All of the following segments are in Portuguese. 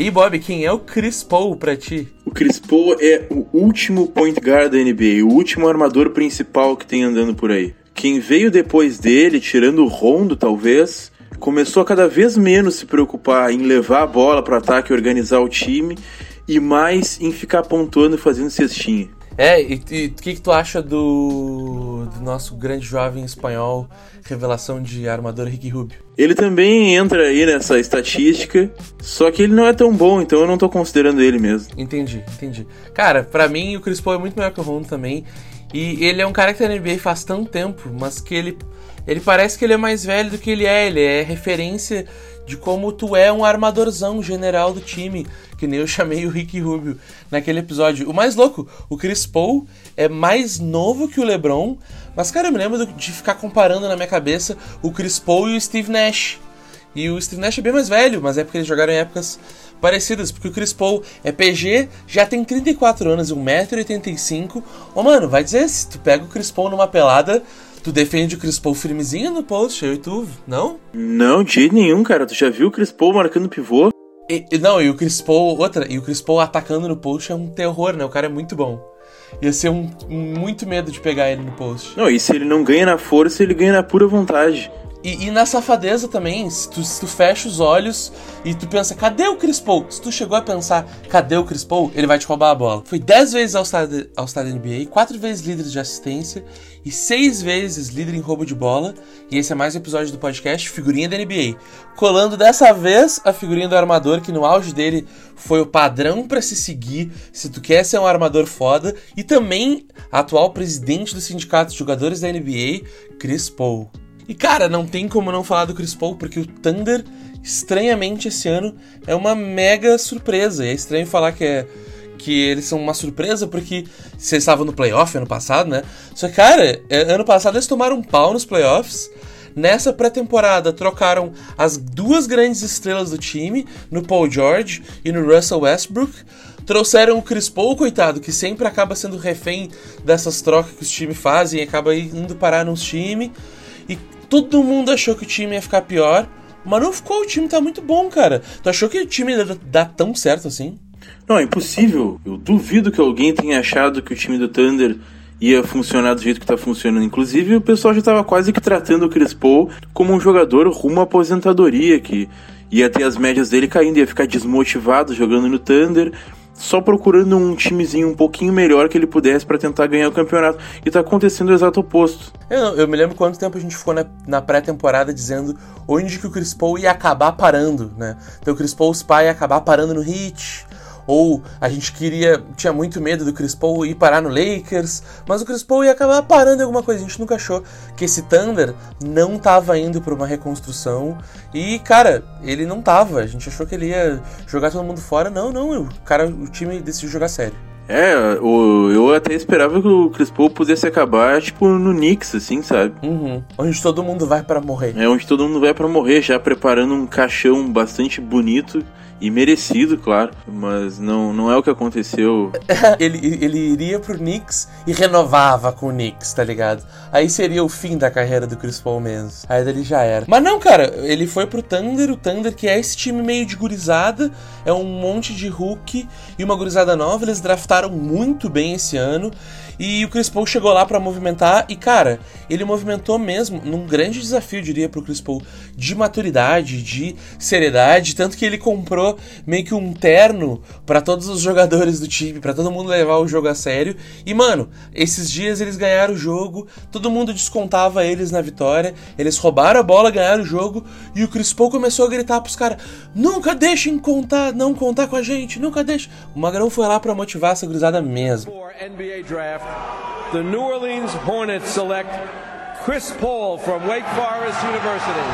E Bob, quem é o Chris Paul pra ti? O Chris Paul é o último point guard da NBA, o último armador principal que tem andando por aí. Quem veio depois dele, tirando o Rondo talvez, começou a cada vez menos se preocupar em levar a bola para ataque e organizar o time e mais em ficar pontuando e fazendo cestinha. É, e o que, que tu acha do, do, nosso grande jovem espanhol, revelação de armador Ricky Rubio? Ele também entra aí nessa estatística, só que ele não é tão bom, então eu não tô considerando ele mesmo. Entendi, entendi. Cara, para mim o Chris Paul é muito melhor que o Rondo também, e ele é um cara que tá na NBA faz tanto tempo, mas que ele, ele parece que ele é mais velho do que ele é, ele é referência de como tu é um armadorzão general do time, que nem eu chamei o Rick Rubio naquele episódio. O mais louco, o Chris Paul é mais novo que o LeBron, mas cara, eu me lembro de ficar comparando na minha cabeça o Chris Paul e o Steve Nash. E o Steve Nash é bem mais velho, mas é porque eles jogaram em épocas parecidas, porque o Chris Paul é PG, já tem 34 anos e 1,85m. Ô oh, mano, vai dizer, se tu pega o Chris Paul numa pelada, Tu defende o Chris Paul firmezinho no post, eu e tu, não? Não, de jeito nenhum, cara. Tu já viu o Chris Paul marcando pivô? E, não, e o Chris Paul, outra, e o Chris Paul atacando no post é um terror, né? O cara é muito bom. Ia ser um, um muito medo de pegar ele no post. Não, e se ele não ganha na força, ele ganha na pura vontade. E, e, na safadeza também, se tu, se tu, fecha os olhos e tu pensa, cadê o Chris Paul? Se tu chegou a pensar, cadê o Chris Paul? Ele vai te roubar a bola. Foi 10 vezes All-Star ao da NBA, 4 vezes líder de assistência e 6 vezes líder em roubo de bola. E esse é mais um episódio do podcast Figurinha da NBA. Colando dessa vez a figurinha do armador, que no auge dele foi o padrão para se seguir se tu quer ser um armador foda. E também atual presidente do sindicato de jogadores da NBA, Chris Paul. E cara, não tem como não falar do Chris Paul, porque o Thunder, estranhamente esse ano, é uma mega surpresa. E é estranho falar que é que eles são uma surpresa porque vocês estavam no playoff ano passado, né? Só que, cara, é, ano passado eles tomaram um pau nos playoffs. Nessa pré-temporada trocaram as duas grandes estrelas do time, no Paul George e no Russell Westbrook. Trouxeram o Chris Paul, coitado, que sempre acaba sendo refém dessas trocas que os times fazem e acaba indo parar nos times. E Todo mundo achou que o time ia ficar pior, mas não ficou. O time tá muito bom, cara. Tu achou que o time dar tão certo assim? Não, é impossível. Eu duvido que alguém tenha achado que o time do Thunder ia funcionar do jeito que tá funcionando. Inclusive, o pessoal já tava quase que tratando o Chris Paul como um jogador rumo à aposentadoria, que ia ter as médias dele caindo, ia ficar desmotivado jogando no Thunder só procurando um timezinho um pouquinho melhor que ele pudesse para tentar ganhar o campeonato. E tá acontecendo o exato oposto. Eu, eu me lembro quanto tempo a gente ficou na, na pré-temporada dizendo onde que o Chris Paul ia acabar parando, né? Então o Chris Paul pai ia acabar parando no Heat, ou a gente queria, tinha muito medo do Chris Paul ir parar no Lakers, mas o Chris Paul ia acabar parando em alguma coisa. A gente nunca achou que esse Thunder não tava indo para uma reconstrução e, cara, ele não tava. A gente achou que ele ia jogar todo mundo fora. Não, não, o cara, o time decidiu jogar sério. É, o, eu até esperava que o Chris Paul pudesse acabar, tipo, no Knicks, assim, sabe? Uhum. Onde todo mundo vai para morrer. É, onde todo mundo vai para morrer, já preparando um caixão bastante bonito e merecido, claro, mas não, não é o que aconteceu. ele, ele iria pro Knicks e renovava com o Knicks, tá ligado? Aí seria o fim da carreira do Chris Paul mesmo. Aí ele já era. Mas não, cara, ele foi pro Thunder, o Thunder que é esse time meio de gurizada, é um monte de Hulk e uma gurizada nova, eles draftaram muito bem esse ano. E o Chris Paul chegou lá para movimentar e, cara, ele movimentou mesmo num grande desafio, diria, pro Chris Paul, de maturidade, de seriedade, tanto que ele comprou meio que um terno para todos os jogadores do time, para todo mundo levar o jogo a sério. E, mano, esses dias eles ganharam o jogo, todo mundo descontava eles na vitória, eles roubaram a bola, ganharam o jogo e o Chris Paul começou a gritar pros caras: "Nunca deixem contar, não contar com a gente, nunca deixem". O Magrão foi lá para motivar essa gurizada mesmo. NBA draft the New Orleans Hornets select Chris Paul from Wake Forest University.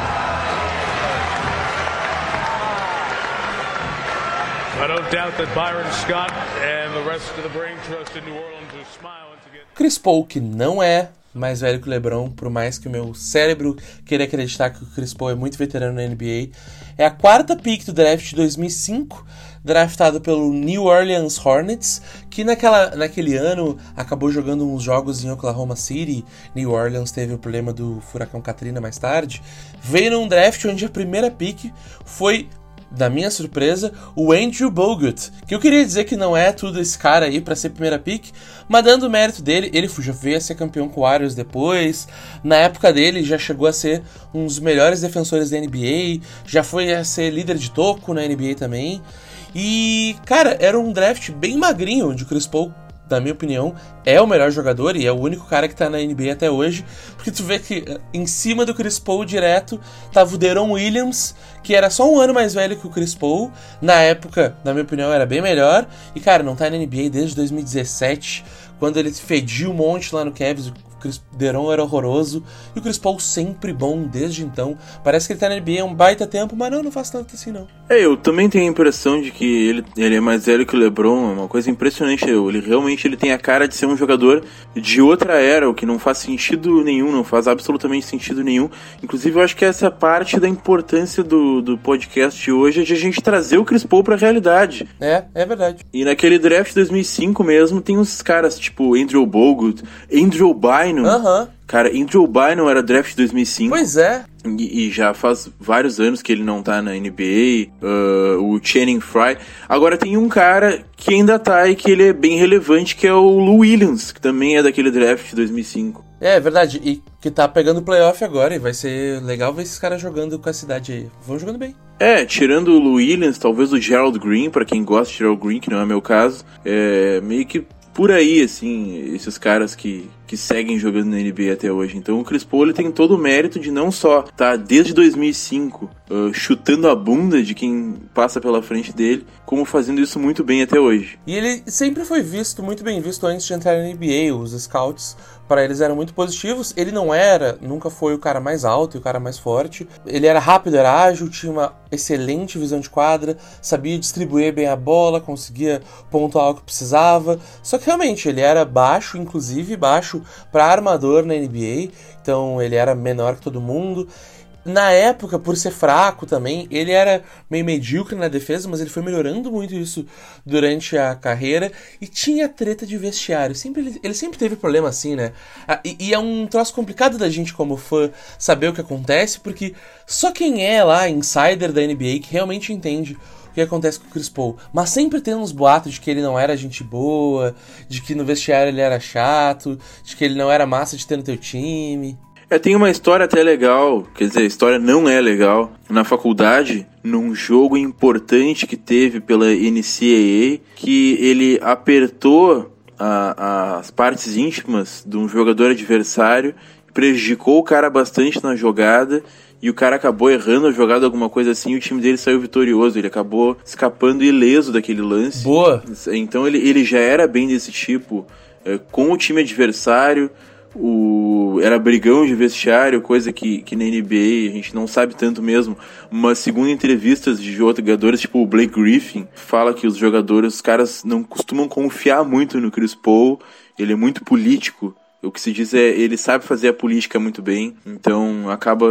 I don't doubt that Byron Scott and the rest of the brain trust in New Orleans are smiling to get. Chris Paul, que não é mais velho que o LeBron, por mais que o meu cérebro queira acreditar que o Chris Paul é muito veterano na NBA, é a quarta pick do draft de 2005 draftado pelo New Orleans Hornets, que naquela, naquele ano acabou jogando uns jogos em Oklahoma City. New Orleans teve o problema do furacão Katrina mais tarde. Veio num draft onde a primeira pick foi da minha surpresa, o Andrew Bogut, que eu queria dizer que não é tudo esse cara aí para ser primeira pick, mas dando o mérito dele, ele já veio a ser campeão com o Warriors depois, na época dele já chegou a ser um dos melhores defensores da NBA, já foi a ser líder de toco na NBA também, e, cara, era um draft bem magrinho, onde o Chris Paul na minha opinião, é o melhor jogador e é o único cara que tá na NBA até hoje. Porque tu vê que eh, em cima do Chris Paul direto tava o Deron Williams, que era só um ano mais velho que o Chris Paul. Na época, na minha opinião, era bem melhor. E cara, não tá na NBA desde 2017, quando ele fediu um monte lá no Cavs. Chris Deron era horroroso. E o Chris Paul sempre bom desde então. Parece que ele tá na NBA há um baita tempo, mas não, não faz tanto assim não. É, eu também tenho a impressão de que ele, ele é mais velho que o LeBron, é uma coisa impressionante. Ele realmente ele tem a cara de ser um jogador de outra era, o que não faz sentido nenhum, não faz absolutamente sentido nenhum. Inclusive, eu acho que essa é parte da importância do, do podcast de hoje é de a gente trazer o Chris Paul pra realidade. É, é verdade. E naquele draft 2005 mesmo, tem uns caras tipo Andrew Bogut, Andrew Bynum. Aham. Uh -huh. Cara, Andrew Bynum era draft 2005. Pois é. E, e, já faz vários anos que ele não tá na NBA. Uh, o Channing Frye. Agora tem um cara que ainda tá e que ele é bem relevante, que é o Lou Williams, que também é daquele draft de 2005. É, é verdade. E que tá pegando playoff agora. E vai ser legal ver esses caras jogando com a cidade aí. Vão jogando bem. É, tirando o Lou Williams, talvez o Gerald Green, para quem gosta de Gerald Green, que não é meu caso, é meio que por aí, assim, esses caras que, que seguem jogando na NBA até hoje. Então o Chris Paul tem todo o mérito de não só estar tá desde 2005 uh, chutando a bunda de quem passa pela frente dele, como fazendo isso muito bem até hoje. E ele sempre foi visto, muito bem visto antes de entrar na NBA. Os scouts para eles eram muito positivos. Ele não era, nunca foi o cara mais alto e o cara mais forte. Ele era rápido, era ágil, tinha uma excelente visão de quadra, sabia distribuir bem a bola, conseguia pontuar o que precisava. Só que realmente ele era baixo, inclusive baixo para armador na NBA. Então ele era menor que todo mundo. Na época, por ser fraco também, ele era meio medíocre na defesa, mas ele foi melhorando muito isso durante a carreira. E tinha treta de vestiário. Sempre, ele, ele sempre teve problema assim, né? E, e, é um troço complicado da gente, como fã, saber o que acontece, porque só quem é lá, insider da NBA, que realmente entende o que acontece com o Chris Paul. Mas sempre tem uns boatos de que ele não era gente boa, de que no vestiário ele era chato, de que ele não era massa de ter no teu time. É, tem uma história até legal, quer dizer, a história não é legal. Na faculdade, num jogo importante que teve pela NCAA, que ele apertou a, as partes íntimas de um jogador adversário, prejudicou o cara bastante na jogada e o cara acabou errando a jogada, alguma coisa assim, e o time dele saiu vitorioso. Ele acabou escapando ileso daquele lance. Boa! Então ele, ele já era bem desse tipo, é, com o time adversário o, era brigão de vestiário, coisa que, que na NBA a gente não sabe tanto mesmo. Mas segundo entrevistas de jogadores, tipo o Blake Griffin, fala que os jogadores, os caras não costumam confiar muito no Chris Paul, ele é muito político. O que se diz é ele sabe fazer a política muito bem, então acaba.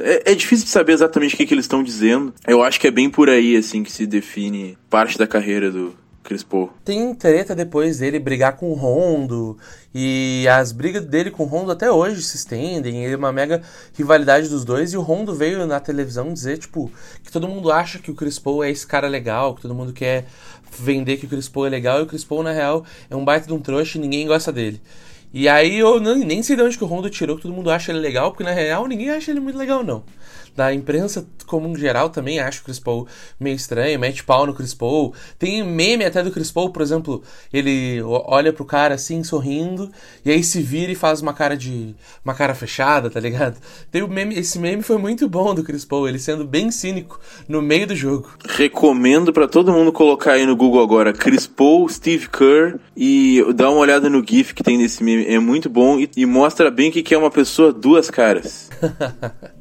É, é difícil de saber exatamente o que, que eles estão dizendo. Eu acho que é bem por aí assim que se define parte da carreira do, Chris Paul. Tem treta depois dele brigar com o Rondo. E as brigas dele com o Rondo até hoje se estendem. É uma mega rivalidade dos dois. E o Rondo veio na televisão dizer, tipo, que todo mundo acha que o Chris Paul é esse cara legal, que todo mundo quer vender que o Chris Paul é legal. E o Chris Paul, na real, é um baita de um trouxa e ninguém gosta dele. E aí eu nem sei de onde que o Rondo tirou que todo mundo acha ele legal, porque na real ninguém acha ele muito legal, não da imprensa como um geral também acha o Chris Paul meio estranho, mete pau no Chris Paul. Tem meme até do Chris Paul, por exemplo, ele olha pro cara assim, sorrindo, e aí se vira e faz uma cara de. uma cara fechada, tá ligado? Tem o meme, esse meme foi muito bom do Chris Paul, ele sendo bem cínico no meio do jogo. Recomendo para todo mundo colocar aí no Google agora Chris Paul, Steve Kerr e dar uma olhada no GIF que tem nesse meme. É muito bom e, e mostra bem o que é uma pessoa duas caras.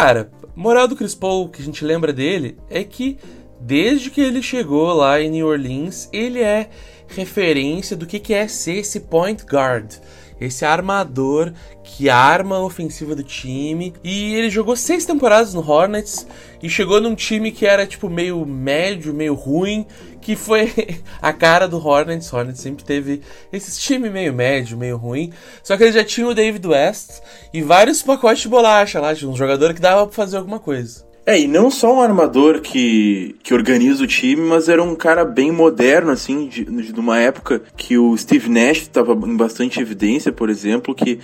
Cara, moral do Chris Paul que a gente lembra dele é que desde que ele chegou lá em New Orleans, ele é referência do que é ser esse point guard. Esse armador que arma a ofensiva do time. E ele jogou seis temporadas no Hornets e chegou num time que era tipo meio médio, meio ruim, que foi a cara do Hornets. Hornets sempre teve esse time meio médio, meio ruim. Só que ele já tinha o David West e vários pacotes de bolacha lá, de um jogador que dava pra fazer alguma coisa. É, e não só um armador que, que organiza o time, mas era um cara bem moderno, assim, de, de uma época que o Steve Nash estava em bastante evidência, por exemplo, que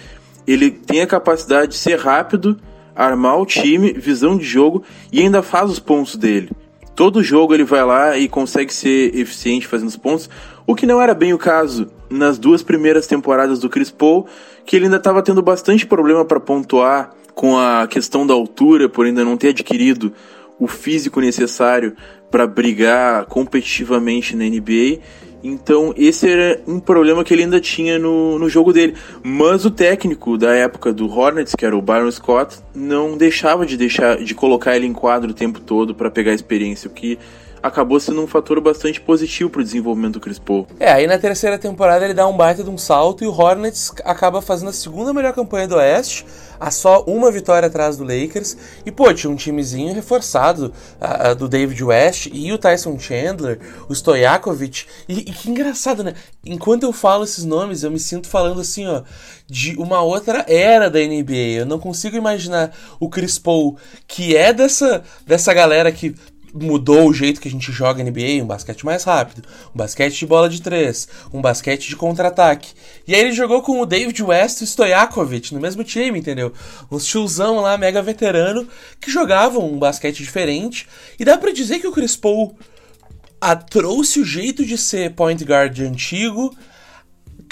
ele tem a capacidade de ser rápido, armar o time, visão de jogo e ainda faz os pontos dele. Todo jogo ele vai lá e consegue ser eficiente fazendo os pontos, o que não era bem o caso nas duas primeiras temporadas do Chris Paul, que ele ainda estava tendo bastante problema para pontuar com a questão da altura, por ainda não ter adquirido o físico necessário para brigar competitivamente na NBA. Então, esse era um problema que ele ainda tinha no, no jogo dele. Mas o técnico da época do Hornets, que era o Byron Scott, não deixava de deixar de colocar ele em quadro o tempo todo para pegar experiência, o que acabou sendo um fator bastante positivo pro desenvolvimento do Chris Paul. É, aí na terceira temporada ele dá um baita de um salto e o Hornets acaba fazendo a segunda melhor campanha do Oeste, a só uma vitória atrás do Lakers. E pô, tinha um timezinho reforçado do David West e o Tyson Chandler, o Stojakovic. E, e que engraçado, né? Enquanto eu falo esses nomes, eu me sinto falando assim, ó, de uma outra era da NBA. Eu não consigo imaginar o Chris Paul, que é dessa, dessa galera que mudou o jeito que a gente joga NBA, um basquete mais rápido, um basquete de bola de três, um basquete de contra-ataque. E aí ele jogou com o David West e o Stojakovic no mesmo time, entendeu? Uns tiozão lá, mega veterano, que jogavam um basquete diferente. E dá para dizer que o Chris Paul a, trouxe o jeito de ser point guard antigo,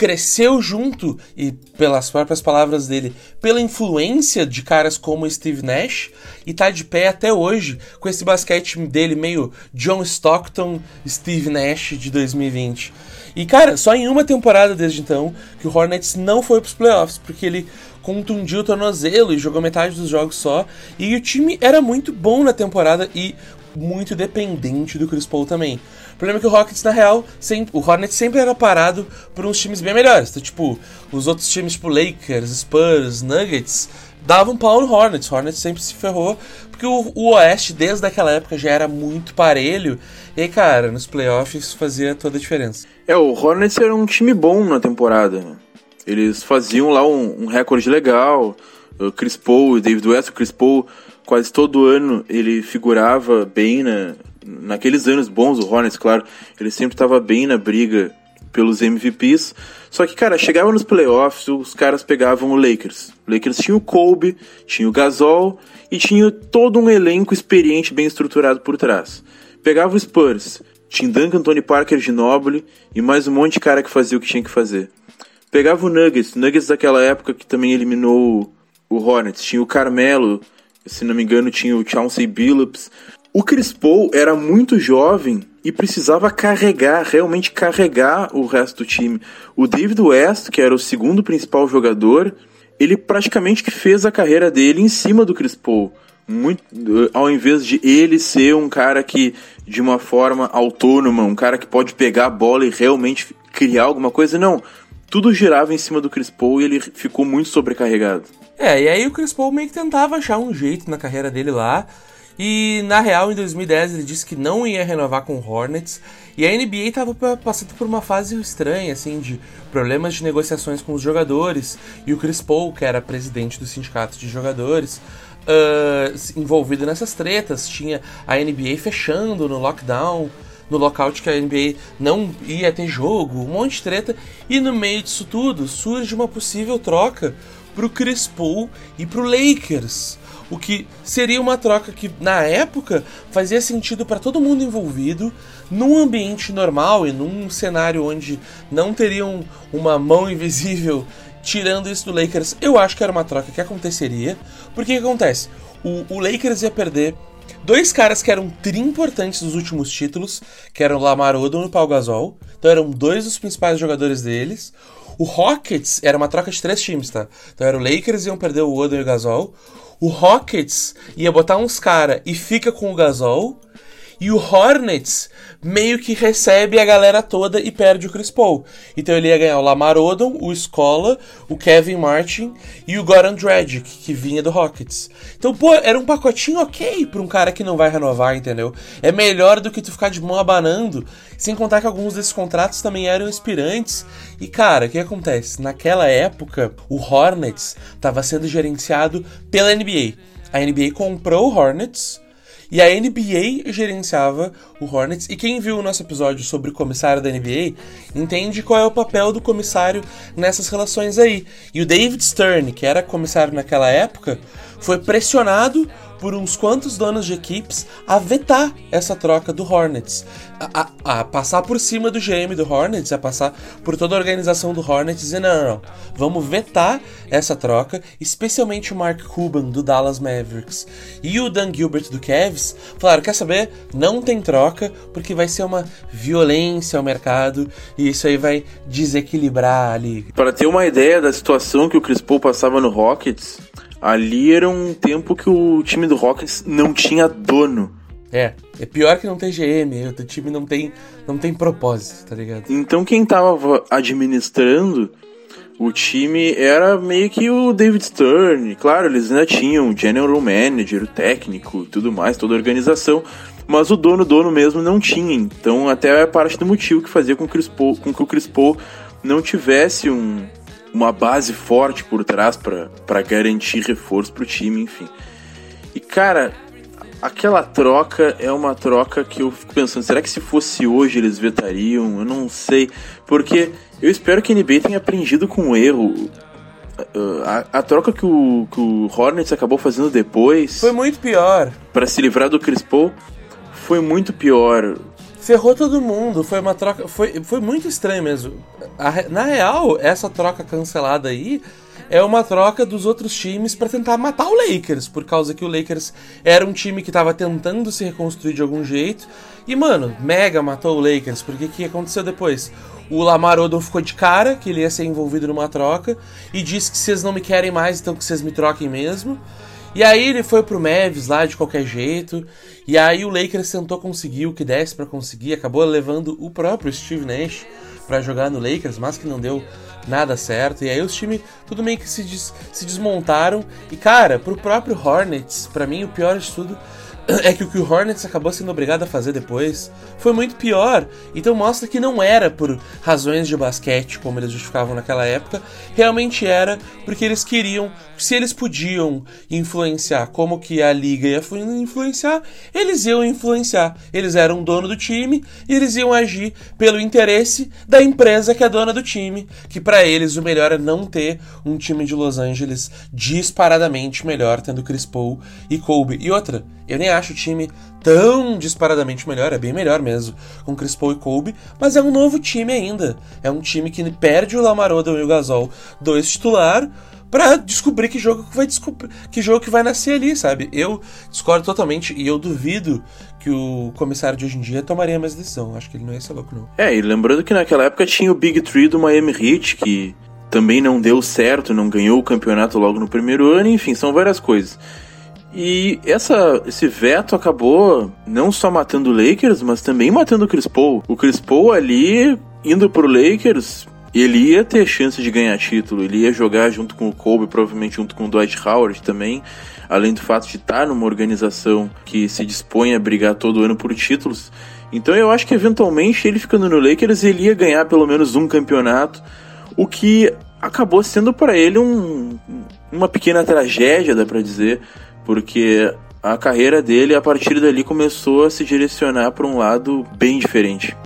cresceu junto, e pelas próprias palavras dele, pela influência de caras como Steve Nash, e tá de pé até hoje com esse basquete dele meio John Stockton, Steve Nash de 2020. E cara, só em uma temporada desde então que o Hornets não foi pros playoffs, porque ele contundiu o tornozelo e jogou metade dos jogos só. E o time era muito bom na temporada e muito dependente do Chris Paul também. O problema é que o Rockets, na real, sempre, o Hornets sempre era parado por uns times bem melhores. Então, tipo, os outros times, tipo Lakers, Spurs, Nuggets, davam pau no Hornets. O Hornets sempre se ferrou, porque o, o Oeste, desde aquela época, já era muito parelho. E cara, nos playoffs fazia toda a diferença. É, o Hornets era um time bom na temporada. Eles faziam lá um, um recorde legal. Chris Paul, David West, o Chris Paul quase todo ano ele figurava bem na, naqueles anos bons do Hornets, claro, ele sempre estava bem na briga pelos MVPs. Só que, cara, chegava nos playoffs, os caras pegavam o Lakers. O Lakers tinha o Kobe, tinha o Gasol e tinha todo um elenco experiente bem estruturado por trás. Pegava o Spurs, tinha Duncan Tony Parker Noble e mais um monte de cara que fazia o que tinha que fazer. Pegava o Nuggets, Nuggets daquela época que também eliminou o Hornets, tinha o Carmelo, se não me engano, tinha o Chauncey Billups. O Chris Paul era muito jovem e precisava carregar, realmente carregar o resto do time. O David West, que era o segundo principal jogador, ele praticamente que fez a carreira dele em cima do Chris Paul. Muito, ao invés de ele ser um cara que, de uma forma autônoma, um cara que pode pegar a bola e realmente criar alguma coisa, não. Tudo girava em cima do Chris Paul e ele ficou muito sobrecarregado. É, e aí o Chris Paul meio que tentava achar um jeito na carreira dele lá. E na real, em 2010, ele disse que não ia renovar com o Hornets. E a NBA estava passando por uma fase estranha, assim, de problemas de negociações com os jogadores. E o Chris Paul, que era presidente do sindicato de jogadores, uh, envolvido nessas tretas. Tinha a NBA fechando no lockdown, no lockout que a NBA não ia ter jogo, um monte de treta. E no meio disso tudo surge uma possível troca pro Paul e pro Lakers. O que seria uma troca que, na época, fazia sentido para todo mundo envolvido, num ambiente normal e num cenário onde não teriam uma mão invisível tirando isso do Lakers. Eu acho que era uma troca que aconteceria. Porque o que acontece? O, o Lakers ia perder dois caras que eram tri importantes nos últimos títulos, que eram o Lamar Odom e o Paul Gasol. Então eram dois dos principais jogadores deles. O Rockets era uma troca de três times, tá? Então era o Lakers iam perder o Odom e o Gasol. O Rockets ia botar uns cara e fica com o Gasol. E o Hornets meio que recebe a galera toda e perde o Chris Paul. Então ele ia ganhar o Lamar Odom, o Scola, o Kevin Martin e o Goran Dragic, que vinha do Rockets. Então, pô, era um pacotinho ok pra um cara que não vai renovar, entendeu? É melhor do que tu ficar de mão abanando, sem contar que alguns desses contratos também eram inspirantes. E cara, o que acontece? Naquela época, o Hornets estava sendo gerenciado pela NBA. A NBA comprou o Hornets e a NBA gerenciava o Hornets. E quem viu o nosso episódio sobre o comissário da NBA entende qual é o papel do comissário nessas relações aí. E o David Stern, que era comissário naquela época, foi pressionado por uns quantos donos de equipes a vetar essa troca do Hornets. A, a, a, passar por cima do GM do Hornets, a passar por toda a organização do Hornets e dizer: não, não, não, vamos vetar essa troca, especialmente o Mark Cuban do Dallas Mavericks e o Dan Gilbert do Cavs falaram: quer saber? Não tem troca, porque vai ser uma violência ao mercado e isso aí vai desequilibrar a liga. Para ter uma ideia da situação que o Chris Paul passava no Rockets, Ali era um tempo que o time do Rockets não tinha dono. É, é pior que não tem GM, o time não tem, não tem propósito, tá ligado? Então quem tava administrando o time era meio que o David Stern. Claro, eles ainda tinham o general manager, o técnico, tudo mais, toda a organização. Mas o dono, dono mesmo, não tinha. Então até é parte do motivo que fazia com, com que o Chris Paul não tivesse um, uma base forte por trás para garantir reforço pro time, enfim. E cara, aquela troca é uma troca que eu fico pensando, será que se fosse hoje eles vetariam? Eu não sei, porque eu espero que a NBA tenha aprendido com o erro. A, a, troca que o, que o Hornets acabou fazendo depois. Foi muito pior. Para se livrar do Chris Paul, foi muito pior ferrou todo mundo. Foi uma troca. Foi, foi muito estranho mesmo. A, na real, essa troca cancelada aí é uma troca dos outros times para tentar matar o Lakers, por causa que o Lakers era um time que tava tentando se reconstruir de algum jeito. E, mano, mega matou o Lakers, porque o que aconteceu depois? O Lamar Odom ficou de cara que ele ia ser envolvido numa troca e disse que vocês não me querem mais, então que vocês me troquem mesmo. E aí ele foi pro Mavis lá de qualquer jeito. E aí o Lakers tentou conseguir o que desse para conseguir, acabou levando o próprio Steve Nash para jogar no Lakers, mas que não deu nada certo. E aí os times tudo meio que se, des se desmontaram. E cara, pro próprio Hornets, para mim o pior de tudo é que o que o Hornets acabou sendo obrigado a fazer depois foi muito pior. Então mostra que não era por razões de basquete, como eles justificavam naquela época, realmente era porque eles queriam, se eles podiam influenciar como que a liga ia influenciar, eles iam influenciar. Eles eram dono do time e eles iam agir pelo interesse da empresa que é dona do time, que para eles o melhor é não ter um time de Los Angeles disparadamente melhor tendo Chris Paul e Kobe. E outra, eu nem acho o time tão disparadamente melhor, é bem melhor mesmo, com Chris Paul e Kobe, mas é um novo time ainda. É um time que perde o Lamar Odom e o Gasol, dois titular, para descobrir que jogo que vai descobrir, que jogo que vai nascer ali, sabe? Eu discordo totalmente e eu duvido que o comissário de hoje em dia tomaria mesma decisão. Acho que ele não ia ser louco, não. É, e lembrando que naquela época tinha o Big Three do Miami Heat, que também não deu certo, não ganhou o campeonato logo no primeiro ano, enfim, são várias coisas. E essa, esse veto acabou não só matando o Lakers, mas também matando o Chris Paul. O Chris Paul ali, indo pro Lakers, ele ia ter chance de ganhar título, ele ia jogar junto com o Kobe, provavelmente junto com o Dwight Howard também, além do fato de estar numa organização que se dispõe a brigar todo ano por títulos. Então eu acho que eventualmente ele ficando no Lakers, ele ia ganhar pelo menos um campeonato, o que acabou sendo para ele um, uma pequena tragédia, dá para dizer, porque a carreira dele a partir dali começou a se direcionar para um lado bem diferente.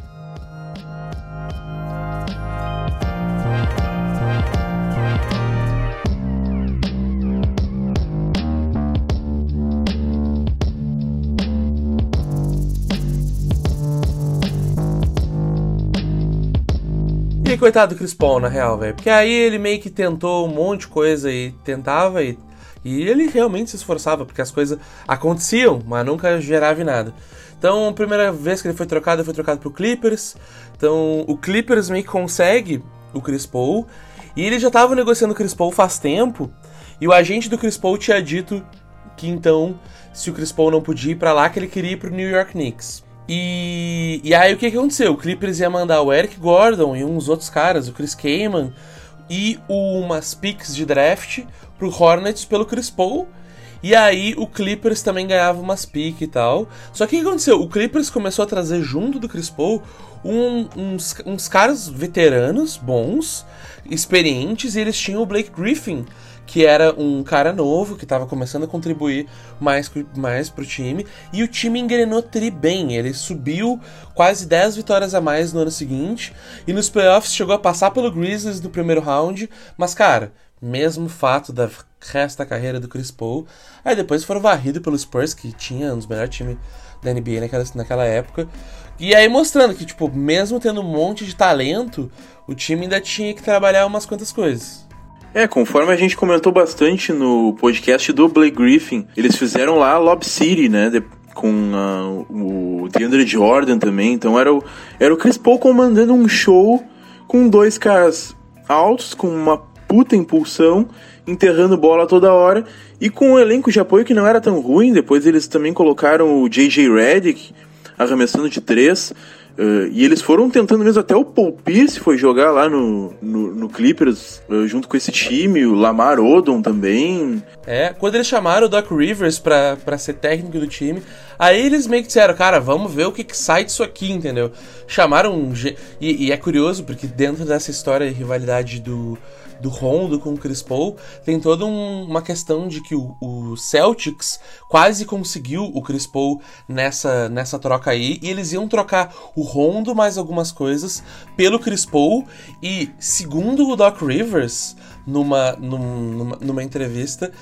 E coitado do Chris Paul, na real, velho. Porque aí ele meio que tentou um monte de coisa e tentava e e ele realmente se esforçava, porque as coisas aconteciam, mas nunca gerava nada. Então, a primeira vez que ele foi trocado, ele foi trocado pro Clippers. Então, o Clippers meio que consegue o Chris Paul. E ele já estava negociando o Chris Paul faz tempo. E o agente do Chris Paul tinha dito que então, se o Chris Paul não podia ir para lá, que ele queria ir pro New York Knicks. E, e aí o que, que aconteceu? O Clippers ia mandar o Eric Gordon e uns outros caras, o Chris Kaman e umas picks de draft pro Hornets pelo Chris Paul. E aí o Clippers também ganhava umas piques e tal. Só que o que aconteceu? O Clippers começou a trazer junto do Chris Paul um, uns, uns caras veteranos, bons, experientes, e eles tinham o Blake Griffin, que era um cara novo, que estava começando a contribuir mais, mais pro time, e o time engrenou tri bem, ele subiu quase 10 vitórias a mais no ano seguinte, e nos playoffs chegou a passar pelo Grizzlies no primeiro round, mas cara, mesmo fato da resto da carreira do Chris Paul, aí depois foram varridos pelo Spurs, que tinha um dos melhores times da NBA naquela, naquela época, e aí mostrando que, tipo, mesmo tendo um monte de talento, o time ainda tinha que trabalhar umas quantas coisas. É, conforme a gente comentou bastante no podcast do Blake Griffin, eles fizeram lá Lob City, né? De, com uh, o DeAndre Jordan também. Então era o, era o Chris Paul comandando um show com dois caras altos, com uma puta impulsão, enterrando bola toda hora. E com um elenco de apoio que não era tão ruim. Depois eles também colocaram o J.J. Redick arremessando de três. Uh, e eles foram tentando mesmo, até o Paul Pierce foi jogar lá no, no, no Clippers uh, junto com esse time, o Lamar Odom também. É, quando eles chamaram o Doc Rivers pra, pra ser técnico do time, aí eles meio que disseram, cara, vamos ver o que, que sai disso aqui, entendeu? Chamaram um. E, e é curioso, porque dentro dessa história de rivalidade do, do Rondo com o Chris Paul, tem toda um, uma questão de que o, o, Celtics quase conseguiu o Chris Paul nessa, nessa troca aí, e eles iam trocar o Rondo mais algumas coisas pelo Chris Paul, e segundo o Doc Rivers, numa, numa, numa entrevista,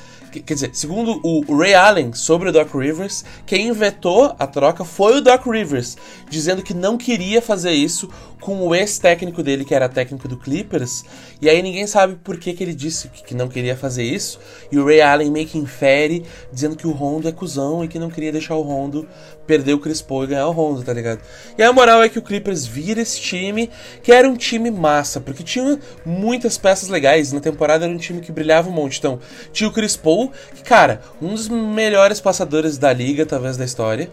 Quer dizer, segundo o Ray Allen sobre o Doc Rivers, quem vetou a troca foi o Doc Rivers, dizendo que não queria fazer isso com o ex-técnico dele, que era técnico do Clippers. E aí ninguém sabe por que, que ele disse que não queria fazer isso. E o Ray Allen meio que infere, dizendo que o Rondo é cuzão e que não queria deixar o Rondo perder o Chris Paul e ganhar o Rondo, tá ligado? E a moral é que o Clippers vira esse time, que era um time massa, porque tinha muitas peças legais. Na temporada era um time que brilhava um monte. Então, tinha o Chris Paul, que, cara, um dos melhores passadores da liga, talvez, da história.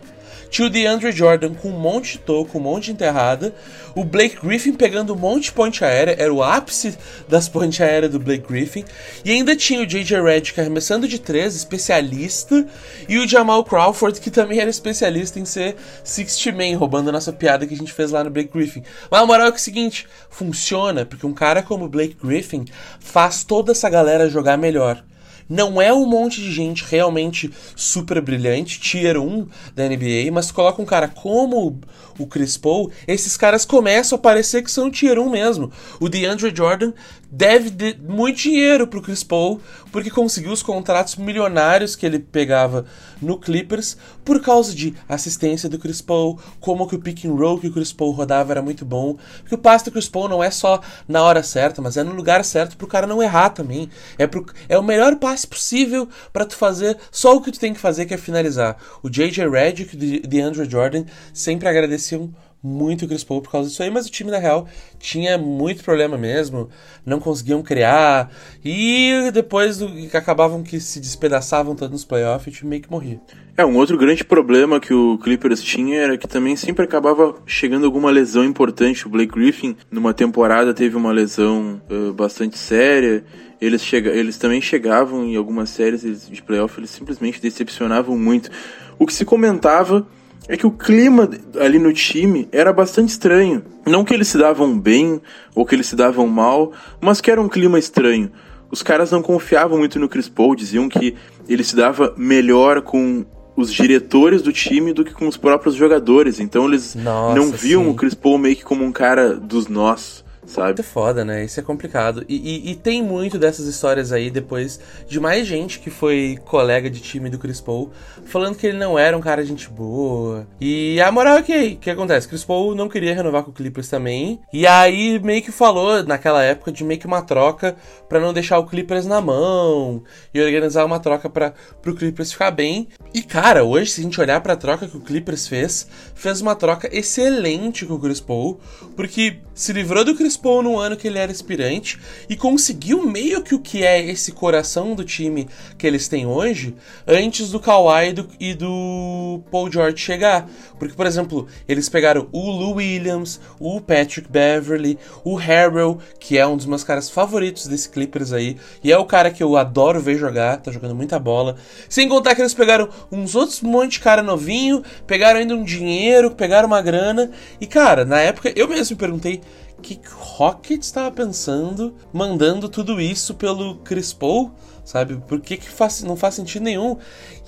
Tinha o DeAndre Jordan com um monte de toco, um monte de enterrada. O Blake Griffin pegando um monte de ponte aérea. Era o ápice das pontes aéreas do Blake Griffin. E ainda tinha o J.J. Redick arremessando de três, especialista. E o Jamal Crawford, que também era especialista em ser 60 man, roubando a nossa piada que a gente fez lá no Blake Griffin. Mas a moral é, que é o seguinte, funciona porque um cara como o Blake Griffin faz toda essa galera jogar melhor. Não é um monte de gente realmente super brilhante, tier 1 da NBA, mas coloca um cara como o Chris Paul, esses caras começam a parecer que são tier 1 mesmo. O DeAndre Jordan deve de muito dinheiro pro Chris Paul, porque conseguiu os contratos milionários que ele pegava no Clippers por causa de assistência do Chris Paul, como que o pick and roll que o Chris Paul rodava era muito bom. Porque o passe do Chris Paul não é só na hora certa, mas é no lugar certo pro cara não errar também. É, pro, é o melhor passe possível para tu fazer só o que tu tem que fazer, que é finalizar. O J.J. Redick e o DeAndre Jordan sempre agradeciam muito o Chris Paul por causa disso aí, mas o time, na real, tinha muito problema mesmo, não conseguiam criar, e depois do, acabavam que se despedaçavam todos nos playoffs, o time meio que morria. É, um outro grande problema que o Clippers tinha era que também sempre acabava chegando alguma lesão importante. O Blake Griffin, numa temporada, teve uma lesão uh, bastante séria, eles, chega, eles também chegavam em algumas séries de playoff, eles simplesmente decepcionavam muito. O que se comentava é que o clima ali no time era bastante estranho. Não que eles se davam bem ou que eles se davam mal, mas que era um clima estranho. Os caras não confiavam muito no Chris Paul, diziam que ele se dava melhor com os diretores do time do que com os próprios jogadores. Então eles Nossa, não viam sim. o Chris Paul meio que como um cara dos nós sabe? Muito foda, né? Isso é complicado. E, e, e, tem muito dessas histórias aí depois de mais gente que foi colega de time do Chris Paul falando que ele não era um cara de gente boa. E a moral é que o que acontece? Chris Paul não queria renovar com o Clippers também. E aí meio que falou naquela época de meio que uma troca para não deixar o Clippers na mão e organizar uma troca para pro Clippers ficar bem. E cara, hoje se a gente olhar para a troca que o Clippers fez, fez uma troca excelente com o Chris Paul, porque se livrou do Chris Paul num ano que ele era aspirante e conseguiu meio que o que é esse coração do time que eles têm hoje antes do Kawhi e do, e do Paul George chegar. Porque, por exemplo, eles pegaram o Lou Williams, o Patrick Beverly, o Harrell, que é um dos meus caras favoritos desse Clippers aí, e é o cara que eu adoro ver jogar, tá jogando muita bola. Sem contar que eles pegaram uns outros monte de cara novinho, pegaram ainda um dinheiro, pegaram uma grana, e cara, na época eu mesmo me perguntei que Rocket estava pensando mandando tudo isso pelo Chris Paul, sabe? Por que, que faz, não faz sentido nenhum?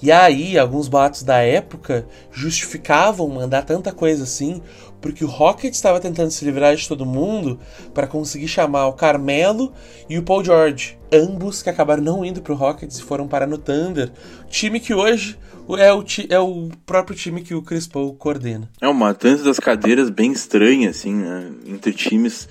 E aí, alguns boatos da época justificavam mandar tanta coisa assim, porque o Rocket estava tentando se livrar de todo mundo para conseguir chamar o Carmelo e o Paul George, ambos que acabaram não indo pro Rockets e foram parar no Thunder, time que hoje é o, é o próprio time que o Chris Paul coordena. É uma dança das cadeiras bem estranha, assim, né? Entre times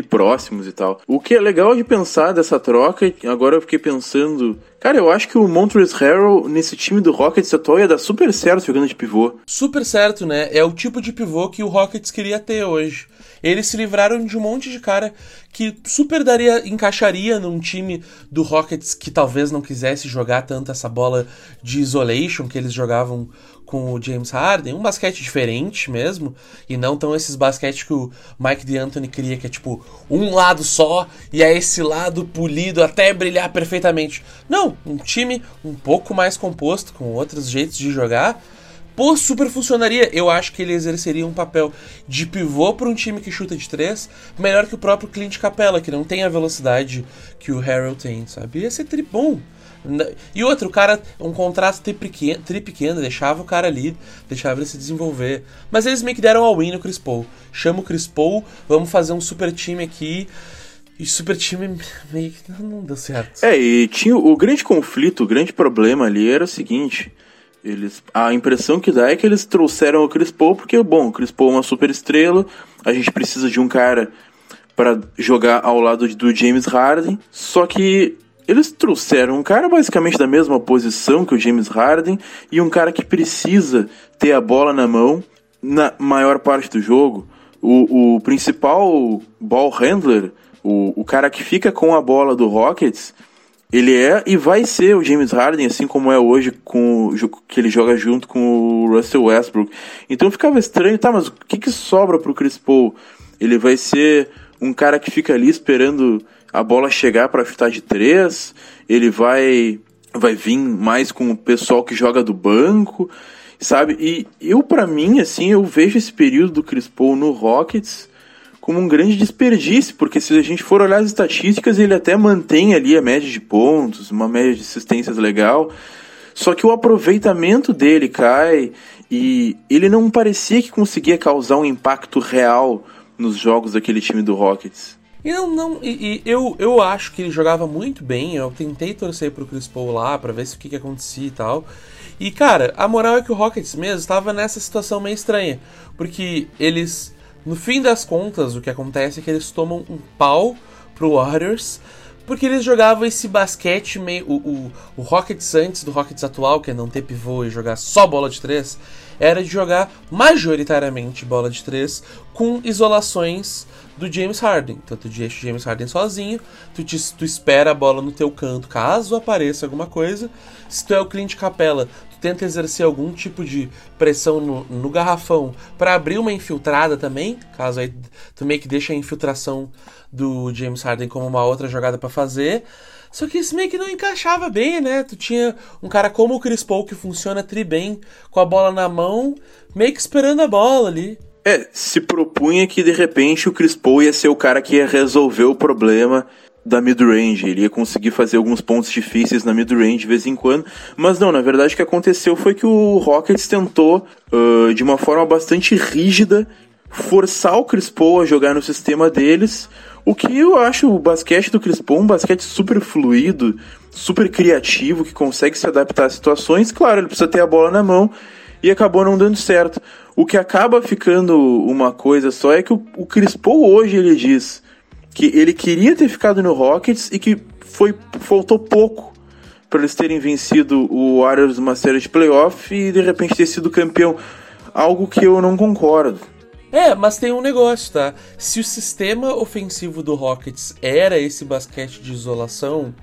próximos e tal. O que é legal de pensar dessa troca, agora eu fiquei pensando. Cara, eu acho que o Montrezl Harrell nesse time do Rockets atual ia dar super certo jogando de pivô. Super certo, né? É o tipo de pivô que o Rockets queria ter hoje. Eles se livraram de um monte de cara que super daria, encaixaria num time do Rockets que talvez não quisesse jogar tanto essa bola de isolation que eles jogavam com o James Harden, um basquete diferente mesmo, e não tão esses basquete que o Mike D'Antoni queria, que é tipo um lado só e é esse lado polido até brilhar perfeitamente. Não, um time um pouco mais composto, com outros jeitos de jogar, Pô, super funcionaria. Eu acho que ele exerceria um papel de pivô para um time que chuta de três, melhor que o próprio Clint Capella, que não tem a velocidade que o Harold tem, sabe? Ia ser tribom. E outro, o cara, um contrato tri pequeno, deixava o cara ali, deixava ele se desenvolver. Mas eles meio que deram ao win no Chris Paul. Chama o Chris Paul, vamos fazer um super time aqui. E super time meio que não deu certo. É, e tinha o grande conflito, o grande problema ali era o seguinte eles, a impressão que dá é que eles trouxeram o Chris Paul porque, bom, o Chris Paul é uma super estrela, a gente precisa de um cara para jogar ao lado do James Harden, só que eles trouxeram um cara basicamente da mesma posição que o James Harden e um cara que precisa ter a bola na mão na maior parte do jogo. O, o principal ball handler, o, o cara que fica com a bola do Rockets, ele é e vai ser o James Harden, assim como é hoje com que ele joga junto com o Russell Westbrook. Então ficava estranho, tá, mas o que, que sobra pro Chris Paul? Ele vai ser um cara que fica ali esperando a bola chegar para chutar de três, ele vai vai vir mais com o pessoal que joga do banco, sabe? E eu para mim assim, eu vejo esse período do Chris Paul no Rockets como um grande desperdício, porque se a gente for olhar as estatísticas, ele até mantém ali a média de pontos, uma média de assistências legal, só que o aproveitamento dele cai e ele não parecia que conseguia causar um impacto real nos jogos daquele time do Rockets. E não, não e, e, eu, eu acho que ele jogava muito bem. Eu tentei torcer pro Chris Paul lá para ver se o que, que acontecia e tal. E cara, a moral é que o Rockets mesmo estava nessa situação meio estranha, porque eles no fim das contas, o que acontece é que eles tomam um pau pro Warriors, porque eles jogavam esse basquete meio. O, o, o Rockets antes do Rockets atual, que é não ter pivô e jogar só bola de três, era de jogar majoritariamente bola de três com isolações do James Harden. Então tu deixa o James Harden sozinho, tu, te, tu espera a bola no teu canto caso apareça alguma coisa. Se tu é o Clint Capella, tenta exercer algum tipo de pressão no, no garrafão para abrir uma infiltrada também, caso aí tu meio que deixa a infiltração do James Harden como uma outra jogada para fazer. Só que isso meio que não encaixava bem, né? Tu tinha um cara como o Chris Paul que funciona tri bem, com a bola na mão, meio que esperando a bola ali. É, se propunha que de repente o Chris Paul ia ser o cara que ia resolver o problema da mid-range, ele ia conseguir fazer alguns pontos difíceis na mid-range de vez em quando, mas não, na verdade o que aconteceu foi que o Rockets tentou, uh, de uma forma bastante rígida, forçar o Chris Paul a jogar no sistema deles, o que eu acho o basquete do Chris Paul um basquete super fluido, super criativo, que consegue se adaptar a situações, claro, ele precisa ter a bola na mão, e acabou não dando certo. O que acaba ficando uma coisa só é que o, o Paul hoje ele diz que ele queria ter ficado no Rockets e que foi faltou pouco para eles terem vencido o Warriors numa série de playoff e de repente ter sido campeão. Algo que eu não concordo. É, mas tem um negócio, tá? Se o sistema ofensivo do Rockets era esse basquete de isolação,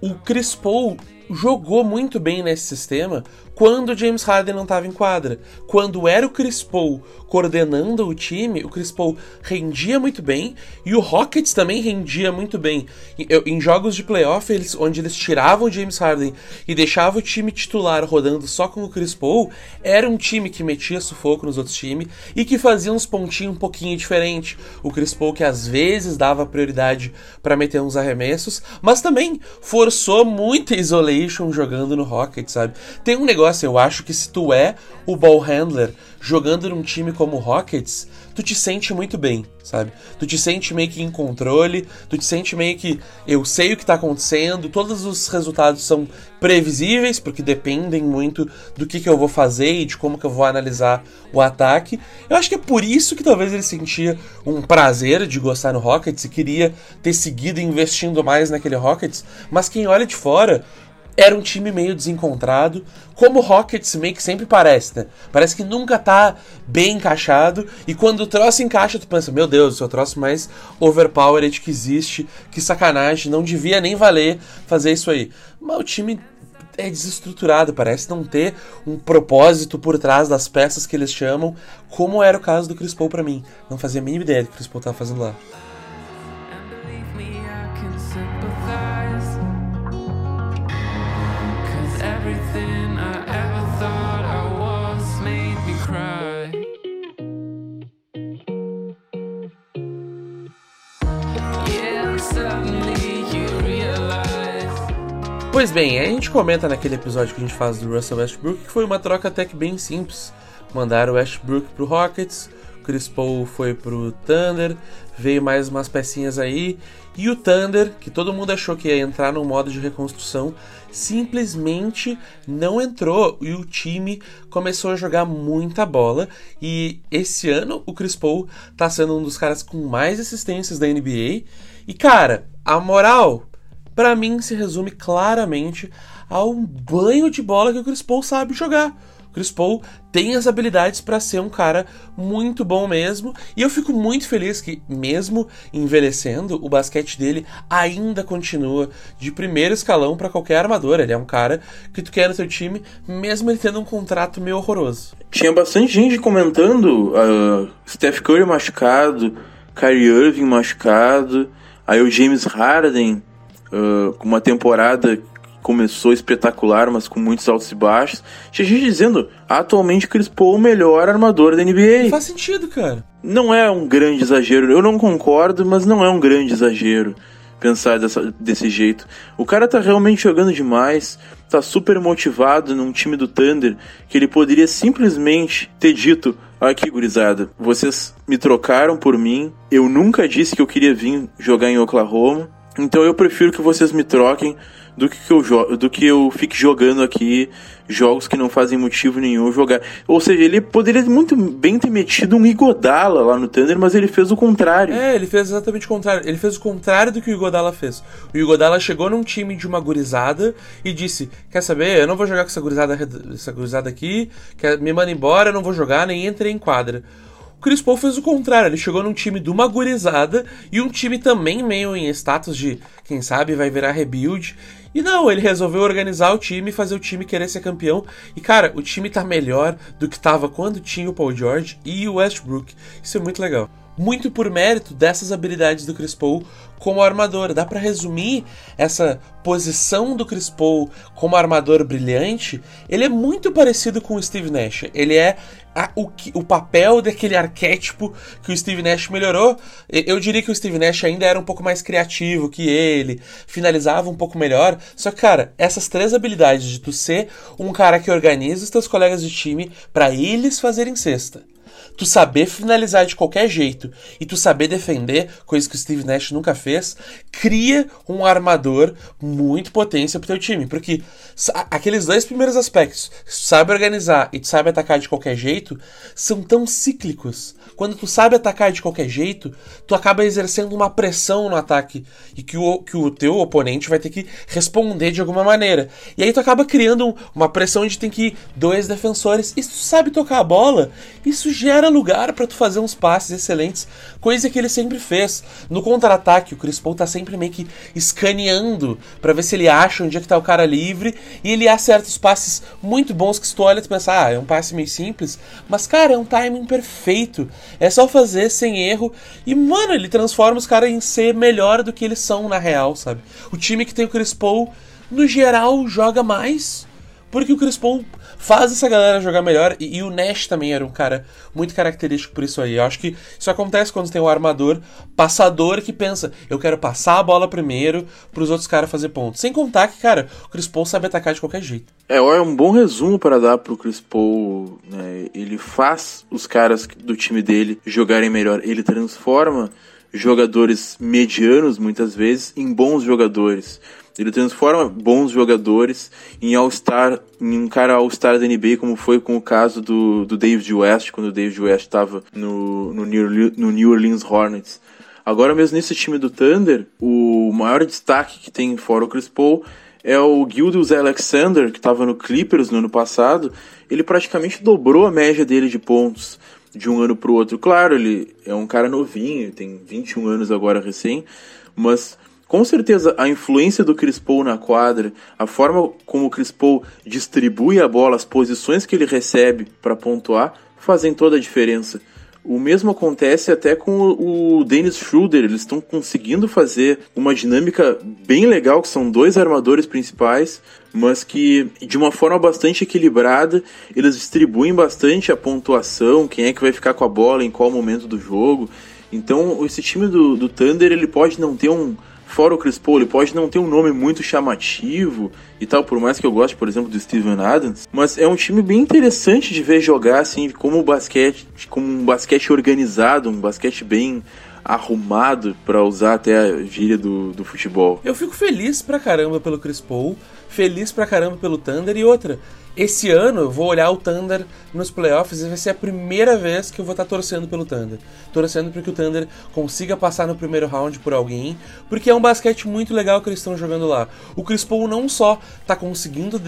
o Chris Paul jogou muito bem nesse sistema quando James Harden não estava em quadra. Quando era o Chris Paul coordenando o time, o Chris Paul rendia muito bem e o Rockets também rendia muito bem. Em, jogos de playoff, eles, onde eles tiravam o James Harden e deixavam o time titular rodando só com o Chris Paul, era um time que metia sufoco nos outros times e que fazia uns pontinhos um pouquinho diferente. O Chris Paul que às vezes dava prioridade para meter uns arremessos, mas também forçou muita isolation jogando no Rockets, sabe? Tem um negócio negócio, eu acho que se tu é o ball handler jogando num time como o Rockets, tu te sente muito bem, sabe? Tu te sente meio que em controle, tu te sente meio que eu sei o que tá acontecendo, todos os resultados são previsíveis, porque dependem muito do que, que eu vou fazer e de como que eu vou analisar o ataque. Eu acho que é por isso que talvez ele sentia um prazer de gostar no Rockets e queria ter seguido investindo mais naquele Rockets, mas quem olha de fora era um time meio desencontrado, como o Rockets meio que sempre parece, né? Parece que nunca tá bem encaixado, e quando o troço encaixa, tu pensa, meu Deus, é o troço mais overpowered que existe, que sacanagem, não devia nem valer fazer isso aí. Mas o time é desestruturado, parece não ter um propósito por trás das peças que eles chamam, como era o caso do Chris Paul pra mim. Não fazia a mínima ideia do que o Chris Paul tava fazendo lá. Pois bem, a gente comenta naquele episódio que a gente faz do Russell Westbrook que foi uma troca até que bem simples. Mandaram o Westbrook pro Rockets, Chris Paul foi pro Thunder, veio mais umas pecinhas aí, e o Thunder, que todo mundo achou que ia entrar no modo de reconstrução, simplesmente não entrou e o time começou a jogar muita bola. E esse ano o Chris Paul tá sendo um dos caras com mais assistências da NBA. E cara, a moral para mim se resume claramente a um banho de bola que o Chris Paul sabe jogar. Chris Paul tem as habilidades para ser um cara muito bom mesmo, e eu fico muito feliz que, mesmo envelhecendo, o basquete dele ainda continua de primeiro escalão para qualquer armador. Ele é um cara que tu quer no teu time, mesmo ele tendo um contrato meio horroroso. Tinha bastante gente comentando uh, Steph Curry machucado, Kyrie Irving machucado, aí o James Harden uh, com uma temporada começou espetacular, mas com muitos altos e baixos. Tinha gente dizendo, atualmente Chris Paul o melhor armador da NBA. faz sentido, cara. Não é um grande exagero, eu não concordo, mas não é um grande exagero pensar dessa, desse jeito. O cara tá realmente jogando demais, tá super motivado num time do Thunder que ele poderia simplesmente ter dito: Aqui, gurizada, vocês me trocaram por mim, eu nunca disse que eu queria vir jogar em Oklahoma. Então eu prefiro que vocês me troquem do que, que eu do que eu fique jogando aqui jogos que não fazem motivo nenhum jogar. Ou seja, ele poderia muito bem ter metido um Igodala lá no Thunder, mas ele fez o contrário. É, ele fez exatamente o contrário. Ele fez o contrário do que o Igodala fez. O Igodala chegou num time de uma gurizada e disse: Quer saber? Eu não vou jogar com essa gurizada, essa gurizada aqui, quer, me manda embora, eu não vou jogar, nem entrei em quadra. Chris Paul fez o contrário, ele chegou num time de uma gurizada e um time também meio em status de, quem sabe, vai virar rebuild. E não, ele resolveu organizar o time fazer o time querer ser campeão. E cara, o time tá melhor do que tava quando tinha o Paul George e o Westbrook. Isso é muito legal muito por mérito dessas habilidades do Chris Paul como armador. Dá para resumir essa posição do Chris Paul como armador brilhante. Ele é muito parecido com o Steve Nash. Ele é a, o, o papel daquele arquétipo que o Steve Nash melhorou. Eu diria que o Steve Nash ainda era um pouco mais criativo que ele, finalizava um pouco melhor. Só que, cara, essas três habilidades de tu ser um cara que organiza os teus colegas de time para eles fazerem cesta tu saber finalizar de qualquer jeito e tu saber defender, coisa que o Steve Nash nunca fez, cria um armador muito potência pro teu time. Porque aqueles dois primeiros aspectos, sabe organizar e tu sabe atacar de qualquer jeito, são tão cíclicos. Quando tu sabe atacar de qualquer jeito, tu acaba exercendo uma pressão no ataque e que o, que o teu oponente vai ter que responder de alguma maneira. E aí tu acaba criando uma pressão de tem que ir dois defensores. E se tu sabe tocar a bola, isso gera lugar para tu fazer uns passes excelentes, coisa que ele sempre fez. No contra-ataque, o Chris Paul tá sempre meio que escaneando para ver se ele acha onde é que tá o cara livre, e ele acerta os passes muito bons que se tu olha e tu pensa, ah, é um passe meio simples, mas cara, é um timing perfeito. É só fazer sem erro e mano, ele transforma os caras em ser melhor do que eles são na real, sabe? O time que tem o Chris Paul no geral joga mais porque o Chris Paul faz essa galera jogar melhor. E, e, o Nash também era um cara muito característico por isso aí. Eu acho que isso acontece quando tem um armador passador que pensa, eu quero passar a bola primeiro para os outros caras fazer pontos. Sem contar que, cara, o Chris Paul sabe atacar de qualquer jeito. É, é um bom resumo para dar pro Chris Paul. Né? Ele faz os caras do time dele jogarem melhor. Ele transforma jogadores medianos, muitas vezes, em bons jogadores. Ele transforma bons jogadores em All-Star, em um cara All-Star da NBA, como foi com o caso do, do David West, quando o David West estava no, no, no New Orleans Hornets. Agora mesmo nesse time do Thunder, o maior destaque que tem fora o Chris Paul é o Gildas Alexander, que estava no Clippers no ano passado. Ele praticamente dobrou a média dele de pontos de um ano para o outro. Claro, ele é um cara novinho, tem 21 anos agora recém, mas com certeza, a influência do Chris Paul na quadra, a forma como o Chris Paul distribui a bola, as posições que ele recebe para pontuar, fazem toda a diferença. O mesmo acontece até com o Dennis Schroeder, eles estão conseguindo fazer uma dinâmica bem legal, que são dois armadores principais, mas que de uma forma bastante equilibrada, eles distribuem bastante a pontuação, quem é que vai ficar com a bola em qual momento do jogo. Então, esse time do, do Thunder, ele pode não ter um, Fora o Chris Paul, ele pode não ter um nome muito chamativo e tal, por mais que eu goste, por exemplo, do Steven Adams, mas é um time bem interessante de ver jogar, assim, como o basquete, como um basquete organizado, um basquete bem arrumado, para usar até a gíria do, do futebol. Eu fico feliz pra caramba pelo Chris Paul, feliz pra caramba pelo Thunder e outra. Esse ano eu vou olhar o Thunder nos playoffs e vai ser a primeira vez que eu vou estar torcendo pelo Thunder. Torcendo para que o Thunder consiga passar no primeiro round por alguém, porque é um basquete muito legal que eles estão jogando lá. O Chris Paul não só está conseguindo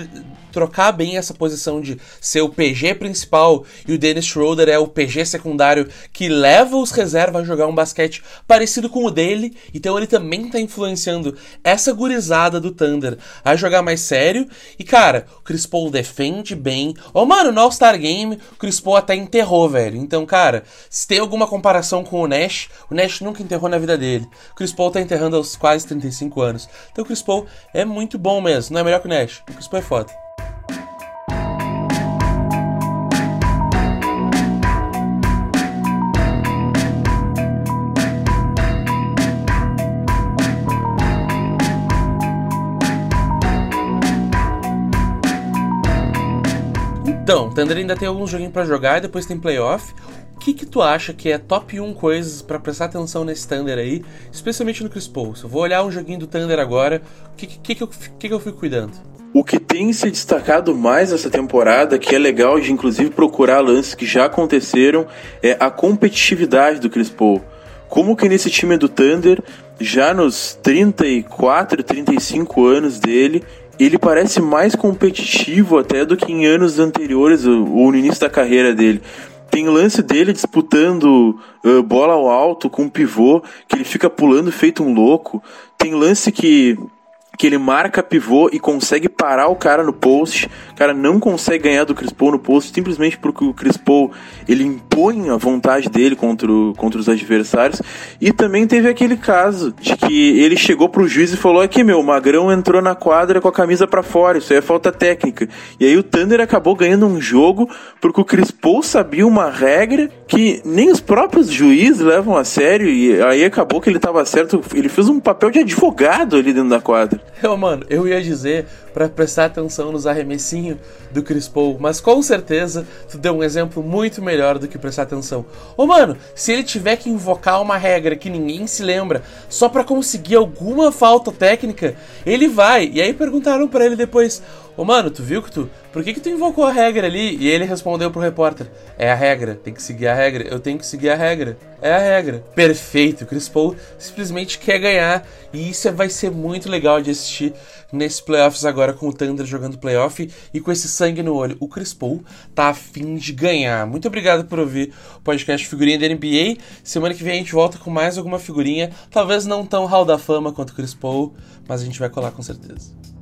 trocar bem essa posição de ser o PG principal e o Dennis Schroeder é o PG secundário que leva os reservas a jogar um basquete parecido com o dele, então ele também está influenciando essa gurizada do Thunder a jogar mais sério. E cara, o Chris Paul defende bem. Oh, mano, no All-Star Game, o Chris Paul até enterrou, velho. Então, cara, se tem alguma comparação com o Nash, o Nash nunca enterrou na vida dele. O Chris Paul tá enterrando aos quase 35 anos. Então, o Chris Paul é muito bom mesmo. Não é melhor que o Nash. O Chris Paul é foda. Thunder ainda tem alguns joguinhos para jogar e depois tem playoff. O que, que tu acha que é top 1 coisas para prestar atenção nesse Thunder aí, especialmente no Chris Paul? Se eu vou olhar um joguinho do Thunder agora, o que, que, que, eu, que, que eu fico cuidando? O que tem se destacado mais essa temporada, que é legal de inclusive procurar lances que já aconteceram, é a competitividade do Chris Paul. Como que nesse time do Thunder, já nos 34, 35 anos dele, ele parece mais competitivo até do que em anos anteriores ou no início da carreira dele. Tem lance dele disputando uh, bola ao alto com um pivô, que ele fica pulando feito um louco. Tem lance que que ele marca pivô e consegue parar o cara no post. O cara não consegue ganhar do Chris Paul no post simplesmente porque o Chris Paul ele impõe a vontade dele contra, o, contra os adversários. E também teve aquele caso de que ele chegou pro juiz e falou: aqui meu, o Magrão entrou na quadra com a camisa para fora, isso aí é falta técnica. E aí o Thunder acabou ganhando um jogo porque o Chris Paul sabia uma regra que nem os próprios juízes levam a sério. E aí acabou que ele tava certo. Ele fez um papel de advogado ali dentro da quadra. Eu, mano, eu ia dizer para prestar atenção nos arremessinhos do Chris Paul, mas com certeza tu deu um exemplo muito melhor do que prestar atenção. Ô, mano, se ele tiver que invocar uma regra que ninguém se lembra só para conseguir alguma falta técnica, ele vai. E aí perguntaram para ele depois: Ô mano, tu viu que tu. Por que, que tu invocou a regra ali? E ele respondeu pro repórter: É a regra, tem que seguir a regra, eu tenho que seguir a regra. É a regra. Perfeito, Chris Paul simplesmente quer ganhar. E isso vai ser muito legal de assistir nesses playoffs agora com o Thunder jogando playoff e com esse sangue no olho. O Chris Paul tá afim de ganhar. Muito obrigado por ouvir o podcast Figurinha da NBA. Semana que vem a gente volta com mais alguma figurinha. Talvez não tão hall da fama quanto o Chris Paul, mas a gente vai colar com certeza.